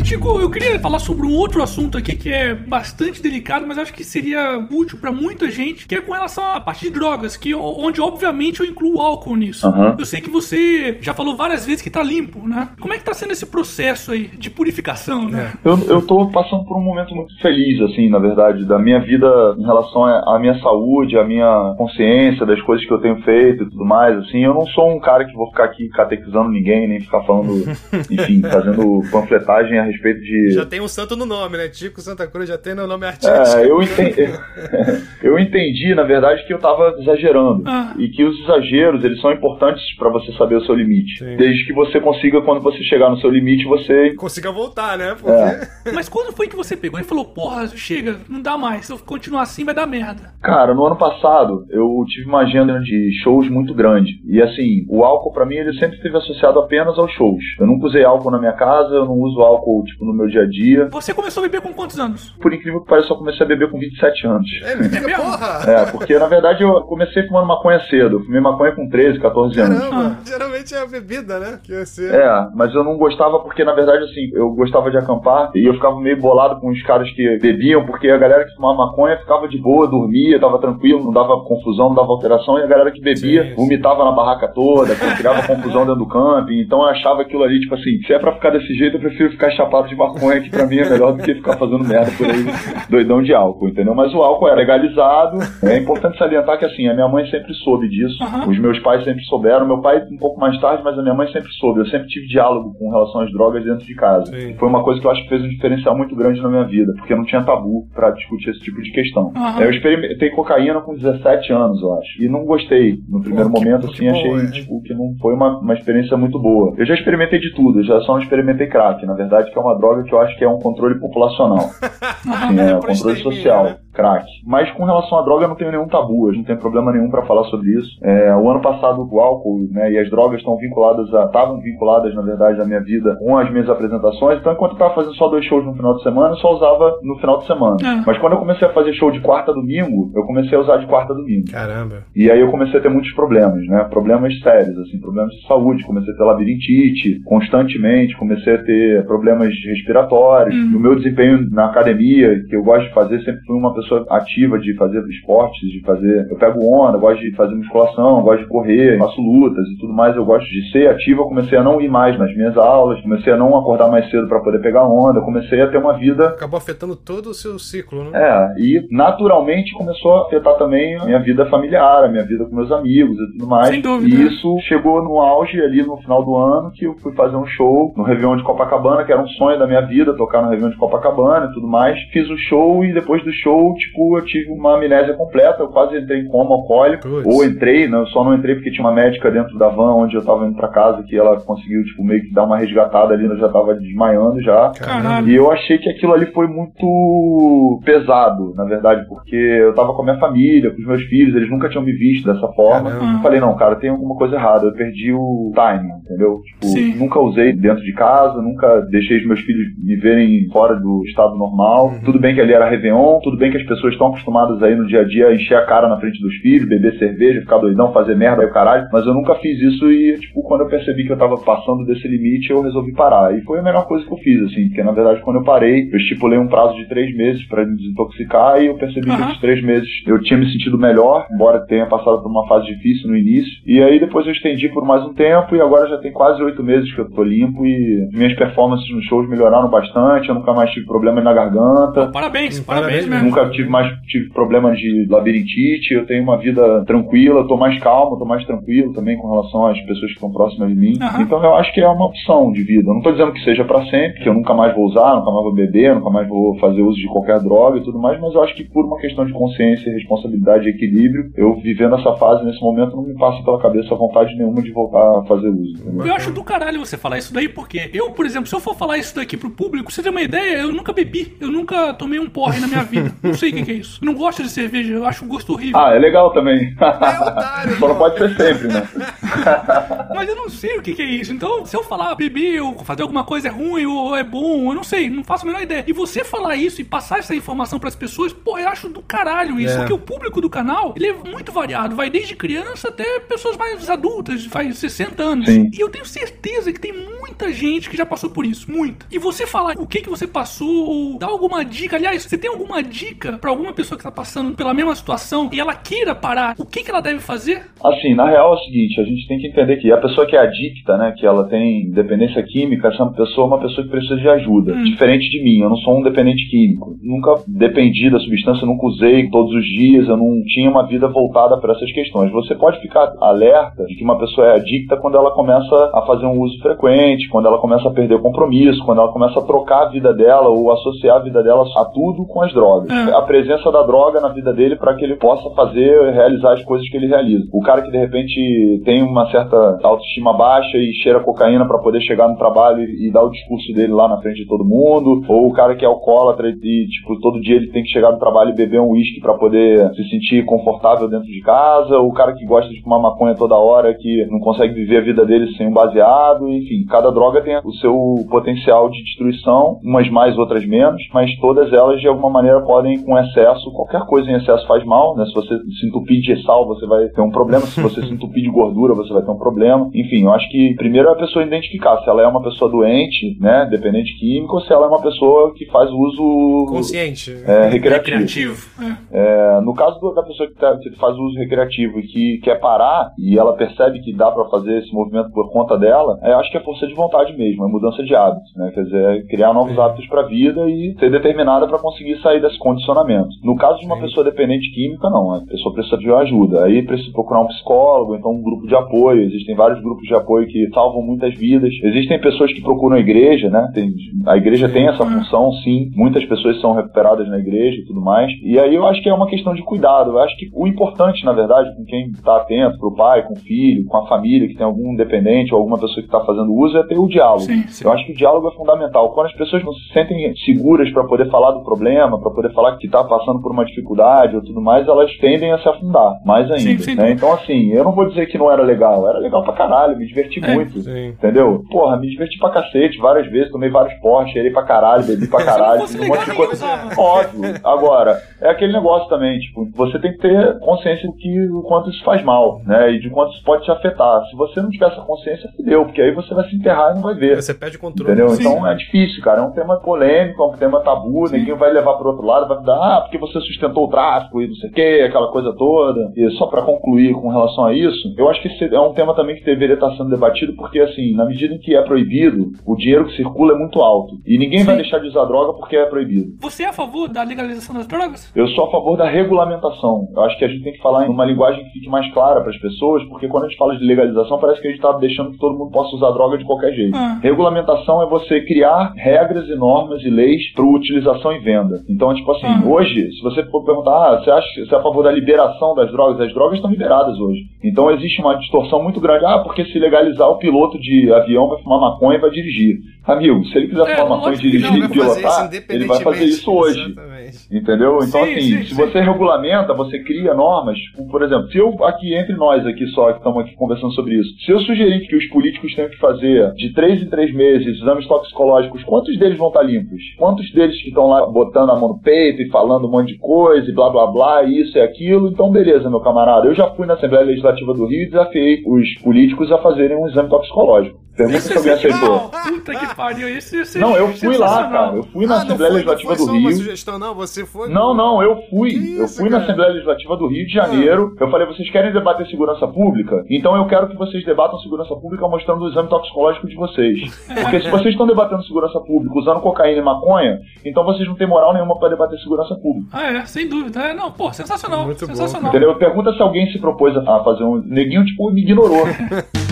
Tico, eu queria falar sobre um outro assunto aqui que é bastante delicado, mas acho que seria útil pra muita gente, que é com relação à parte de drogas, que onde obviamente eu incluo álcool nisso. Aham. Eu sei que você já falou várias vezes que tá limpo, né? Como é que tá sendo esse processo aí de purificação, né? Eu, eu tô passando por um momento muito feliz, assim, na verdade, da minha vida em relação à à minha saúde, à minha consciência, das coisas que eu tenho feito e tudo mais, assim. Eu não sou um cara que vou ficar aqui catequizando ninguém, nem ficar falando, enfim, fazendo panfletagem a respeito de. Já tem um santo no nome, né? Tico Santa Cruz já tem no nome artístico. É, eu entendi, eu entendi, na verdade, que eu tava exagerando. Ah. E que os exageros, eles são importantes pra você saber o seu limite. Sim. Desde que você consiga, quando você chegar no seu limite, você Consiga voltar, né? Porque... É. Mas quando foi que você pegou e falou, porra, chega, não dá mais, se eu continuar assim vai dar merda. Cara, no ano passado eu tive uma agenda de shows muito grande. E assim, o álcool pra mim ele sempre esteve associado apenas aos shows. Eu nunca usei álcool na minha casa, eu não uso álcool tipo, no meu dia a dia. Você começou a beber com quantos anos? Por incrível que pareça, eu comecei a beber com 27 anos. É, mesmo? porra! É, porque na verdade eu comecei fumando maconha cedo. Eu fumei maconha com 13, 14 anos. Caramba, geralmente é a bebida, né? Que ia ser. É, mas eu não gostava porque, na verdade, assim, eu gostava de acampar e eu ficava meio bolado com os caras que bebiam, porque a galera que fumava maconha ficava de boa, dormia, tava tranquilo, não dava confusão, não dava alteração, e a galera que bebia Sim, vomitava na barraca toda, criava confusão dentro do camping. Então eu achava aquilo ali, tipo assim, se é pra ficar desse jeito, eu prefiro ficar chapado de maconha, que pra mim é melhor do que ficar fazendo merda por aí, doidão de álcool, entendeu? Mas o álcool é legalizado. É importante salientar que, assim, a minha mãe sempre soube disso, Aham. os meus pais sempre souberam, meu pai um pouco mais tarde, mas a minha mãe sempre soube. Eu sempre tive diálogo com relação às drogas dentro de casa. Sim. Foi uma coisa que eu acho que fez um diferencial muito grande na minha vida, porque não tinha tabu pra discutir esse tipo de questão. Aham. Eu experimentei cocaína com 17 anos, eu acho, e não gostei. No primeiro Pô, que- momento, que assim, bom, achei tipo, que não foi uma, uma experiência muito boa. Eu já experimentei de tudo, eu já só não experimentei crack, na verdade, que é uma droga que eu acho que é um controle populacional. Assim, é, por controle social, né? Crack. Mas com relação à droga, eu não tenho nenhum tabu, eu não tenho problema nenhum pra falar sobre isso. É, o ano passado, o álcool né, e as drogas estão vinculadas a. estavam vinculadas, na verdade, à minha vida com as minhas apresentações. Então, enquanto eu tava fazendo só dois shows no final de semana, eu só usava no final de semana. É. Mas quando eu comecei a fazer show de quarta a domingo, eu comecei a usar de quarta a domingo. Caramba. E aí eu comecei a ter muitos problemas, né? Problemas sérios, assim, problemas de saúde. Comecei a ter labirintite constantemente, comecei a ter problemas respiratórios. Uhum. O meu desempenho na academia, que eu gosto de fazer, sempre fui uma pessoa ativa de fazer esportes, de fazer. Eu pego onda, gosto de fazer musculação, gosto de correr, faço lutas e tudo mais. Eu gosto de ser ativo. Eu comecei a não ir mais nas minhas aulas, comecei a não acordar mais cedo para poder pegar onda, comecei a ter uma vida Acabou afetando todo o seu ciclo, né? é, e naturalmente começou a afetar também a minha vida familiar, a minha vida com meus amigos e tudo mais. Sem dúvida. E isso chegou no auge ali no final do ano, que eu fui fazer um show no Réveillon de Copacabana, que era um sonho da minha vida, tocar no Réveillon de Copacabana e tudo mais. Fiz o show e depois do show, tipo, eu tive uma amnésia completa, eu quase entrei em coma alcoólico. Putz. Ou entrei, né, eu só não entrei porque tinha uma médica dentro da van onde eu tava indo pra casa, que ela conseguiu, tipo, meio que dar uma resgatada ali, eu já tava desmaiando já. Caralho. E eu achei que aquilo ali foi muito pesado, na verdade, porque eu tava com a minha família, com os meus filhos, eles nunca tinham me visto dessa forma. Caramba. Eu falei, não, cara, tem alguma coisa errada, eu perdi o timing, entendeu? Tipo, Sim. nunca usei dentro de casa, nunca deixei os meus filhos me verem fora do estado normal. Uhum. Tudo bem que ali era Réveillon, tudo bem que as pessoas estão acostumadas aí no dia a dia a encher a cara na frente dos filhos, beber cerveja, ficar doidão, fazer merda aí o caralho, mas eu nunca fiz isso e, tipo, quando eu percebi que eu tava passando desse limite, eu resolvi parar. E foi a melhor coisa que eu fiz, assim, porque na verdade quando eu parei, eu estipulei um prazo de três meses pra me desintoxicar e eu percebi que Aham. esses três meses eu tinha me sentido melhor, embora tenha passado por uma fase difícil no início. E aí depois eu estendi por mais um tempo e agora já tem quase oito meses que eu tô limpo e minhas performances nos shows melhoraram bastante, eu nunca mais tive problema na garganta. Parabéns, parabéns parabéns mesmo. Nunca tive mais tive problemas de labirintite, eu tenho uma vida tranquila, tô mais calmo, tô mais tranquilo também com relação às pessoas que estão próximas de mim. Aham. Então eu acho que é uma opção de vida. Eu não tô dizendo que seja pra sempre, que eu nunca mais vou usar, nunca mais vou beber, nunca mais vou fazer uso de qualquer droga e tudo mais, mas eu acho que por uma questão de consciência, responsabilidade e equilíbrio, eu vivendo essa fase nesse momento não me passa pela cabeça vontade nenhuma de voltar a fazer uso. entendeu? Eu acho do caralho você falar isso daí, porque eu, por exemplo, se eu for falar isso daqui pro público, você tem uma ideia, eu nunca bebi, eu nunca tomei um porre na minha vida. Não sei o que, que é isso. Eu não gosto de cerveja, eu acho o gosto horrível. Ah, é legal também. É otário, Só não pode ser sempre, né? Mas eu não sei o que, que é isso. Então, se eu falar beber ou fazer alguma coisa é ruim ou é bom, eu não sei, não faço a menor ideia. E você falar isso e passar essa informação pras pessoas, pô, eu acho do caralho isso. É. Porque o público do canal, ele é muito variado. Vai desde criança até pessoas mais adultas, faz 60 anos. Sim. E eu tenho certeza que tem muita gente que já passou por isso. Muita. E você falar o que, que você passou ou dar alguma dica. Aliás, você tem alguma dica pra alguma pessoa que tá passando pela mesma situação e ela queira parar, o que, que ela deve fazer? Assim, na real é o seguinte, a gente tem que entender que a pessoa que é adicta, né, que ela tem dependência química, essa pessoa é uma pessoa que precisa de ajuda. Hum. Diferente de mim, eu não sou um dependente químico. Nunca dependi da substância, nunca usei todos os dias, eu não tinha uma vida voltada para essas questões. Você pode ficar alerta de que uma pessoa é adicta quando ela começa a fazer um uso frequente, quando ela começa a perder o compromisso, quando ela começa a trocar a vida dela ou associar a vida dela a tudo com as drogas. É. A presença da droga na vida dele para que ele possa fazer, realizar as coisas que ele realiza. O cara que de repente tem uma certa autoestima baixa e cheira cocaína para poder chegar no trabalho e, e, dar o discurso dele lá na frente de todo mundo, ou o cara que é alcoólatra e, tipo, todo dia ele tem que chegar no trabalho e beber um uísque para poder se sentir confortável dentro de casa, ou o cara que gosta de fumar maconha toda hora, que não consegue viver a vida dele sem um baseado, enfim, cada droga tem o seu potencial de destruição, umas mais, outras menos, mas todas elas de alguma maneira podem, com excesso, qualquer coisa em excesso faz mal, né? Se você se entupir de sal, você vai ter um problema, se você se entupir de gordura, você vai ter um problema. Enfim, eu acho que primeiro é a pessoa identificar se ela é uma pessoa doente, né, dependente químico, ou se ela é uma pessoa que faz uso consciente, é, recreativo. recreativo. É. É, no caso da pessoa que, tá, que faz uso recreativo e que quer parar e ela percebe que dá para fazer esse movimento por conta dela, é, acho que é força de vontade mesmo, é mudança de hábitos, né? Quer dizer, é criar novos hábitos para a vida e ser determinada para conseguir sair desse condicionamento. No caso de uma pessoa dependente química, não, a pessoa precisa de ajuda. Aí precisa procurar um psicólogo, então um grupo de apoio. Existem vários grupos de apoio que salvam muitas vidas. Existem pessoas que procuram a igreja, né? Tem, a igreja tem essa função, sim. Muitas pessoas são recuperadas na igreja e tudo mais. E aí eu acho que é uma questão de cuidado. Eu acho que o importante, na verdade, com quem está atento, pro pai, com o filho, com a família que tem algum dependente ou alguma pessoa que está fazendo uso, é ter o diálogo. Sim, sim. Eu acho que o diálogo é fundamental. Quando as pessoas não se sentem seguras para poder falar do problema, para poder falar que está passando por uma dificuldade ou tudo mais, elas tendem a se afundar mais ainda. Sim, né? Então, assim, eu não vou dizer que não era legal. Era legal pra caralho, me diverti é, muito. Entendeu? Porra, me diverti pra cacete várias vezes, tomei vários porres, cheirei pra caralho, bebi pra caralho, fiz um monte de coisa. Ótimo. Agora, é aquele negócio também, tipo, você tem que ter consciência do que o quanto isso faz mal, né? E de quanto isso pode te afetar. Se você não tiver essa consciência, fudeu, porque aí você vai se enterrar e não vai ver. Você perde controle. Entendeu? Sim. Então é difícil, cara. É um tema polêmico, é um tema tabu, Sim. ninguém vai levar pro outro lado, vai dar, ah, porque você sustentou o tráfico e não sei o que, aquela coisa toda. E só para concluir com relação a isso, eu acho que esse é um tema também que deveria estar sendo debatido, porque assim, na medida em que é proibido, o dinheiro que circula é muito alto. E ninguém Sim. vai deixar de usar droga porque é proibido. Você é a favor da legalização das drogas? Eu sou a favor da regulamentação. Eu acho que a gente tem que falar em uma linguagem que fique mais clara para as pessoas, porque quando a gente fala de legalização, parece que a gente está deixando que todo mundo possa usar droga de qualquer jeito. Ah. Regulamentação é você criar regras e normas e leis para utilização e venda. Então, tipo assim, ah. hoje, se você for perguntar, ah, você acha que você é a favor da liberação das drogas? As drogas estão liberadas hoje. Então existe uma distorção muito grande. Ah, porque se legalizar, o piloto de avião vai fumar maconha e vai dirigir. Amigo, se ele quiser é, fumar maconha e dirigir e pilotar, ele vai fazer isso hoje. Exatamente. Entendeu? Então, sim, assim, sim, se sim. você regulamenta, você cria normas. Por exemplo, se eu aqui, entre nós aqui só, que estamos aqui conversando sobre isso, se eu sugerir que os políticos tenham que fazer de três em três meses exames toxicológicos, quantos deles vão estar limpos? Quantos deles que estão lá botando a mão no peito e falando um monte de coisa e blá blá blá, isso e aquilo? Então, beleza, meu camarada. Eu já fui na Assembleia Legislativa do Rio e desafiei os políticos a fazerem um exame toxicológico. Pergunta se alguém aceitou. Puta que pariu, isso, isso Não, eu fui lá, cara. Eu fui na ah, Assembleia foi, Legislativa do Rio. Uma sugestão, não, você foi. Não, não, eu fui. Isso, eu fui cara? na Assembleia Legislativa do Rio de Janeiro. Ah. Eu falei, vocês querem debater segurança pública? Então eu quero que vocês debatam segurança pública mostrando o exame toxicológico de vocês. Porque se vocês estão debatendo segurança pública usando cocaína e maconha, então vocês não têm moral nenhuma para debater segurança pública. Ah, é, sem dúvida. É, não, pô, sensacional. Muito sensacional. Bom. Entendeu? Pergunta se alguém se propôs a fazer um. Neguinho, tipo, me ignorou.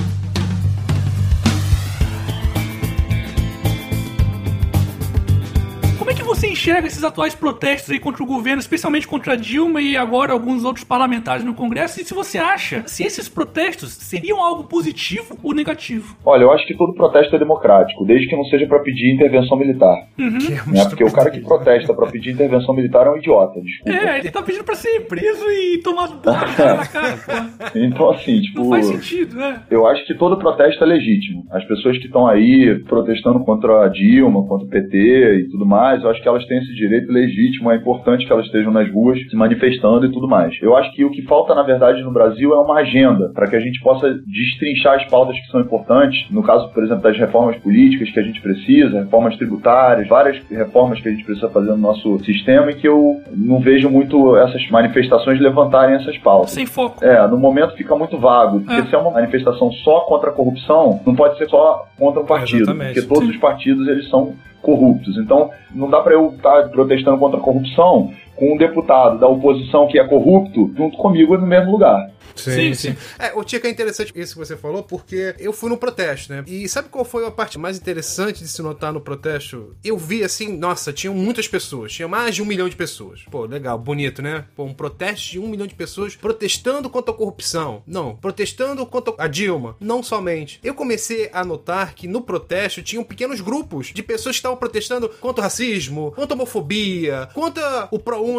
você enxerga esses atuais protestos aí contra o governo, especialmente contra Dilma e agora alguns outros parlamentares no Congresso? E se você acha se esses protestos seriam algo positivo ou negativo? Olha, eu acho que todo protesto é democrático, desde que não seja para pedir intervenção militar. Uhum. Né? Porque o cara que protesta para pedir intervenção militar é um idiota, desculpa. É, ele tá pedindo para ser preso e tomar porra na cara. então, assim, tipo. Não faz sentido, né? Eu acho que todo protesto é legítimo. As pessoas que estão aí protestando contra a Dilma, contra o PT e tudo mais, eu acho que elas têm esse direito legítimo, é importante que elas estejam nas ruas se manifestando e tudo mais. Eu acho que o que falta, na verdade, no Brasil é uma agenda para que a gente possa destrinchar as pautas que são importantes. No caso, por exemplo, das reformas políticas que a gente precisa, reformas tributárias, várias reformas que a gente precisa fazer no nosso sistema e que eu não vejo muito essas manifestações levantarem essas pautas. Sem foco. É, no momento fica muito vago, porque é. se é uma manifestação só contra a corrupção, não pode ser só contra um partido, Exatamente. porque todos Sim. os partidos eles são corruptos. Então, não dá para eu estar tá protestando contra a corrupção com um deputado da oposição que é corrupto junto comigo no mesmo lugar. Sim, sim. sim. É, o Tica é interessante isso que você falou, porque eu fui no protesto, né? E sabe qual foi a parte mais interessante de se notar no protesto? Eu vi assim, nossa, tinham muitas pessoas, tinha mais de um milhão de pessoas. Pô, legal, bonito, né? Pô, um protesto de um milhão de pessoas protestando contra a corrupção. Não, protestando contra a Dilma. Não somente. Eu comecei a notar que no protesto tinham pequenos grupos de pessoas que estavam protestando contra o racismo, contra a homofobia, contra o ProUni,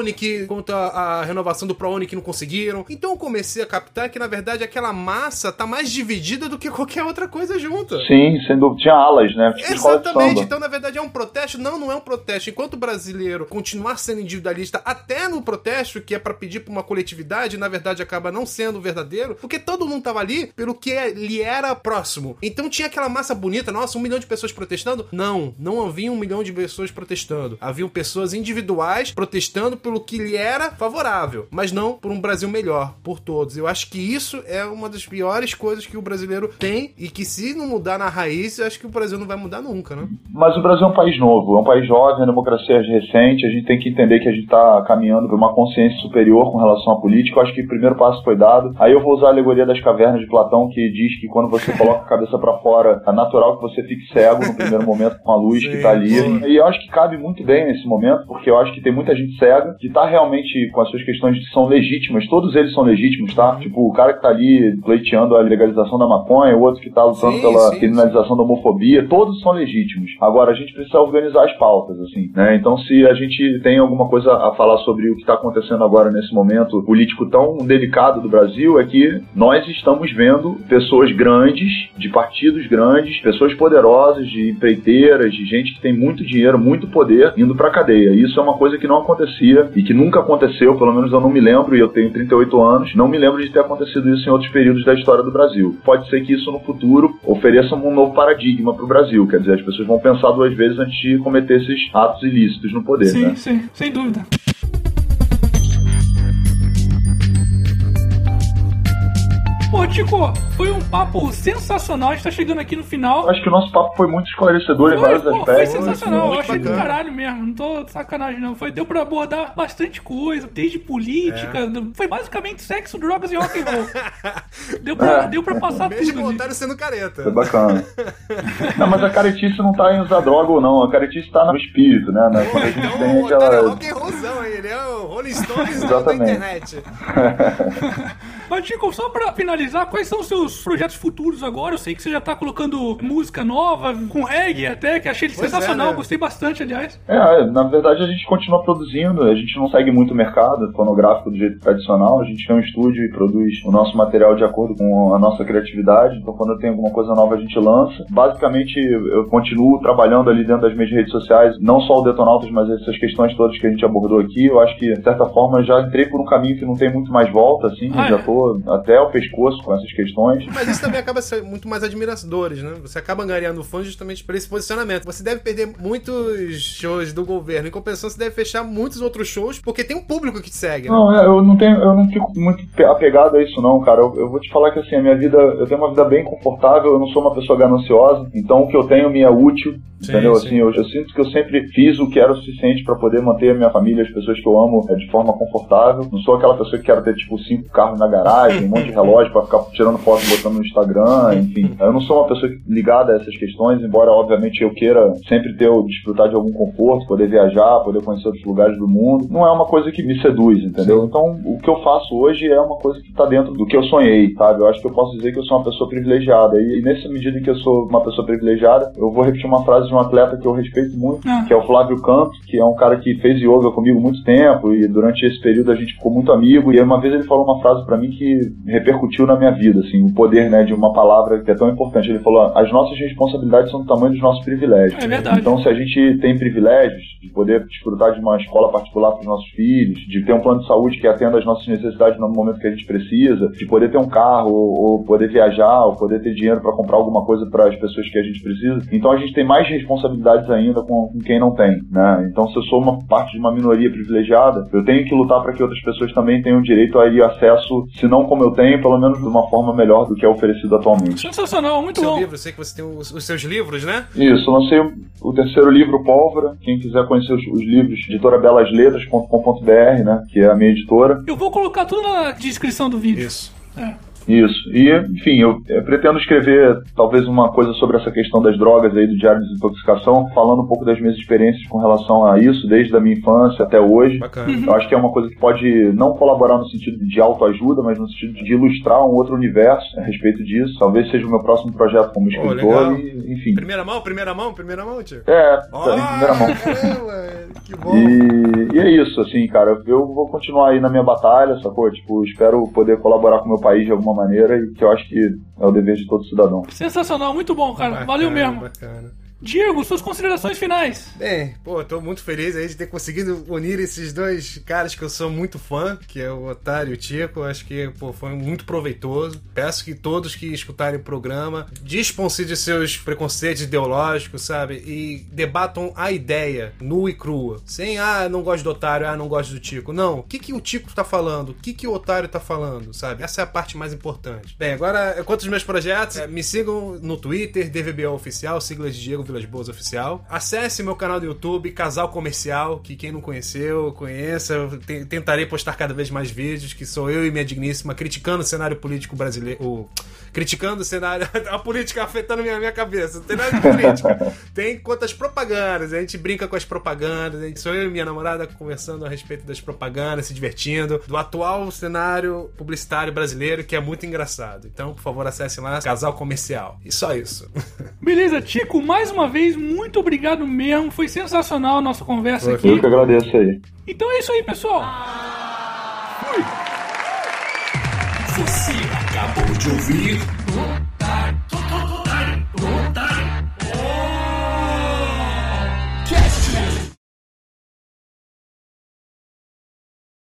contra a renovação do ProUni que não conseguiram. Então eu comecei a captar que, na verdade, aquela massa tá mais dividida do que qualquer outra coisa junta. Sim, dúvida. Tinha alas, né? Tinha Exatamente. Então, na verdade, é um protesto? Não, não é um protesto. Enquanto o brasileiro continuar sendo individualista até no protesto, que é para pedir pra uma coletividade, na verdade acaba não sendo verdadeiro, porque todo mundo tava ali pelo que lhe era próximo. Então tinha aquela massa bonita, nossa, um milhão de pessoas protestando? Não, não havia um milhão de pessoas protestando. Haviam pessoas individuais protestando pelo que lhe era favorável, mas não por um Brasil melhor, por todos. Eu acho que isso é uma das piores coisas que o brasileiro tem e que se não mudar na raiz, eu acho que o Brasil não vai mudar nunca, né? Mas o Brasil é um país novo, é um país jovem, a democracia é recente, a gente tem que entender que a gente está caminhando para uma consciência superior com relação à política. Eu acho que o primeiro passo foi dado. Aí eu vou usar a alegoria das cavernas de Platão, que diz que quando você coloca a cabeça para fora, é natural que você fique cego no primeiro momento com a luz Sim, que está ali. E eu acho que cabe muito bem nesse momento, porque eu acho que tem muita gente cega que está realmente com as suas questões que são legítimas, todos eles são legítimos, tá? Uhum. Tipo, o cara que tá ali pleiteando a legalização da maconha, o outro que tá lutando sim, pela sim, criminalização sim. da homofobia, todos são legítimos. Agora, a gente precisa organizar as pautas, assim, né? Então, se a gente tem alguma coisa a falar sobre o que está acontecendo agora nesse momento político tão delicado do Brasil, é que nós estamos vendo pessoas grandes, de partidos grandes, pessoas poderosas, de empreiteiras, de gente que tem muito dinheiro, muito poder, indo pra cadeia. Isso é uma coisa que não acontecia e que nunca aconteceu, pelo menos eu não me lembro, e eu tenho 38 anos, não me lembro de ter acontecido isso em outros períodos da história do Brasil. Pode ser que isso no futuro ofereça um novo paradigma para o Brasil, quer dizer, as pessoas vão pensar duas vezes antes de cometer esses atos ilícitos no poder. Sim, né? sim, sem dúvida. Pô, Tico, foi um papo sensacional. A gente tá chegando aqui no final. Acho que o nosso papo foi muito esclarecedor foi, em vários pô, aspectos. Foi sensacional. Eu achei do caralho mesmo. Não tô de sacanagem, não. Foi, deu pra abordar bastante coisa, desde política. É. Foi basicamente sexo, drogas e rock and roll. deu, pra, é. deu pra passar Mesmo tudo. Mesmo sendo careta. Foi bacana. não, mas a caretice não tá em usar droga ou não. A caretice tá no espírito, né? né? Pô, então, tem aquela... é rock and rollzão aí. Ele é o Rolling Stones da internet. Mas, Chico, só pra finalizar, quais são os seus projetos futuros agora? Eu sei que você já tá colocando música nova, com reggae até, que achei pois sensacional, é, né? gostei bastante, aliás. É, na verdade a gente continua produzindo, a gente não segue muito o mercado fonográfico do jeito tradicional, a gente tem um estúdio e produz o nosso material de acordo com a nossa criatividade, então quando tem alguma coisa nova a gente lança. Basicamente, eu continuo trabalhando ali dentro das minhas redes sociais, não só o Detonautas, mas essas questões todas que a gente abordou aqui, eu acho que, de certa forma, já entrei por um caminho que não tem muito mais volta, assim, ah, já é? tô até o pescoço com essas questões. Mas isso também acaba sendo muito mais admiradores, né? Você acaba ganhando fãs justamente por esse posicionamento. Você deve perder muitos shows do governo. Em compensação, você deve fechar muitos outros shows porque tem um público que te segue. Né? Não, é, eu não tenho, eu não fico muito apegado a isso, não, cara. Eu, eu, vou te falar que assim, a minha vida, eu tenho uma vida bem confortável, eu não sou uma pessoa gananciosa, então o que eu tenho me é útil. Sim, entendeu? Sim. Assim, eu, eu, sinto que eu sempre fiz o que era o suficiente para poder manter a minha família, as pessoas que eu amo, é, de forma confortável. Não sou aquela pessoa que quer ter, tipo, cinco carros na garagem, um monte de relógio para ficar tirando foto e botando no Instagram, enfim. Eu não sou uma pessoa ligada a essas questões, embora, obviamente, eu queira sempre ter, desfrutar de algum conforto, poder viajar, poder conhecer outros lugares do mundo. Não é uma coisa que me seduz, entendeu? Sim. Então, o que eu faço hoje é uma coisa que está dentro do que eu sonhei, sabe? Eu acho que eu posso dizer que eu sou uma pessoa privilegiada. E, e nessa medida em que eu sou uma pessoa privilegiada, eu vou repetir uma frase de um atleta que eu respeito muito, ah. que é o Flávio Campos, que é um cara que fez yoga comigo muito tempo e durante esse período a gente ficou muito amigo. E uma vez ele falou uma frase para mim que repercutiu na minha vida, assim, o poder, né, de uma palavra que é tão importante. Ele falou: as nossas responsabilidades são do tamanho dos nossos privilégios. É verdade. Então, se a gente tem privilégios de poder desfrutar de uma escola particular para os nossos filhos, de ter um plano de saúde que atenda às nossas necessidades no momento que a gente precisa, de poder ter um carro, ou, ou poder viajar, ou poder ter dinheiro para comprar alguma coisa para as pessoas que a gente precisa, então a gente tem mais responsabilidades ainda com, com quem não tem, né? Então, se eu sou uma parte de uma minoria privilegiada, eu tenho que lutar para que outras pessoas também tenham direito a ir acesso, se não como eu tenho, pelo menos de uma forma melhor do que é oferecido atualmente. Sensacional, muito Seu bom. livro, eu sei que você tem os, os seus livros, né? Isso, lancei o, o terceiro livro, Pólvora. Quem quiser conhecer os, os livros, editorabelasletras.com.br, né? Que é a minha editora. Eu vou colocar tudo na descrição do vídeo. Isso. É. Isso. E, enfim, eu, eu pretendo escrever talvez uma coisa sobre essa questão das drogas aí do Diário de Desintoxicação, falando um pouco das minhas experiências com relação a isso, desde a minha infância até hoje. Bacana. Eu acho que é uma coisa que pode não colaborar no sentido de autoajuda, mas no sentido de ilustrar um outro universo a respeito disso. Talvez seja o meu próximo projeto como escritor legal. e, enfim. Primeira mão, primeira mão, primeira mão, tio. É, em primeira mão. caramba, que bom. E, e é isso, assim, cara. Eu vou continuar aí na minha batalha, sacou? Tipo, espero poder colaborar com o meu país de alguma maneira e que eu acho que é o dever de todo cidadão. Sensacional, muito bom, cara. Bacana, Valeu mesmo. Bacana. Diego, suas considerações finais. Bem, pô, tô muito feliz aí de ter conseguido unir esses dois caras que eu sou muito fã, que é o Otário e o Tico. Acho que, pô, foi muito proveitoso. Peço que todos que escutarem o programa dispam-se de seus preconceitos ideológicos, sabe? E debatam a ideia nua e crua. Sem, ah, não gosto do Otário, ah, não gosto do Tico. Não. O que, que o Tico tá falando? O que, que o Otário tá falando, sabe? Essa é a parte mais importante. Bem, agora, quanto aos meus projetos, é, me sigam no Twitter, DVBO Oficial, siglas de Diego Vilas Boas Oficial. Acesse meu canal do YouTube, Casal Comercial, que quem não conheceu, conheça. Eu te- tentarei postar cada vez mais vídeos, que sou eu e minha digníssima, criticando o cenário político brasileiro. o- criticando o cenário. A política afetando minha, minha cabeça. Não tem nada de política. Tem quantas propagandas. A gente brinca com as propagandas. A gente, sou eu e minha namorada conversando a respeito das propagandas, se divertindo. Do atual cenário publicitário brasileiro, que é muito engraçado. Então, por favor, acesse lá, Casal Comercial. E só isso. Beleza, Tico, mais uma vez, muito obrigado mesmo. Foi sensacional a nossa conversa Foi, aqui. Eu que agradeço aí. Então é isso aí, pessoal. Você acabou de ouvir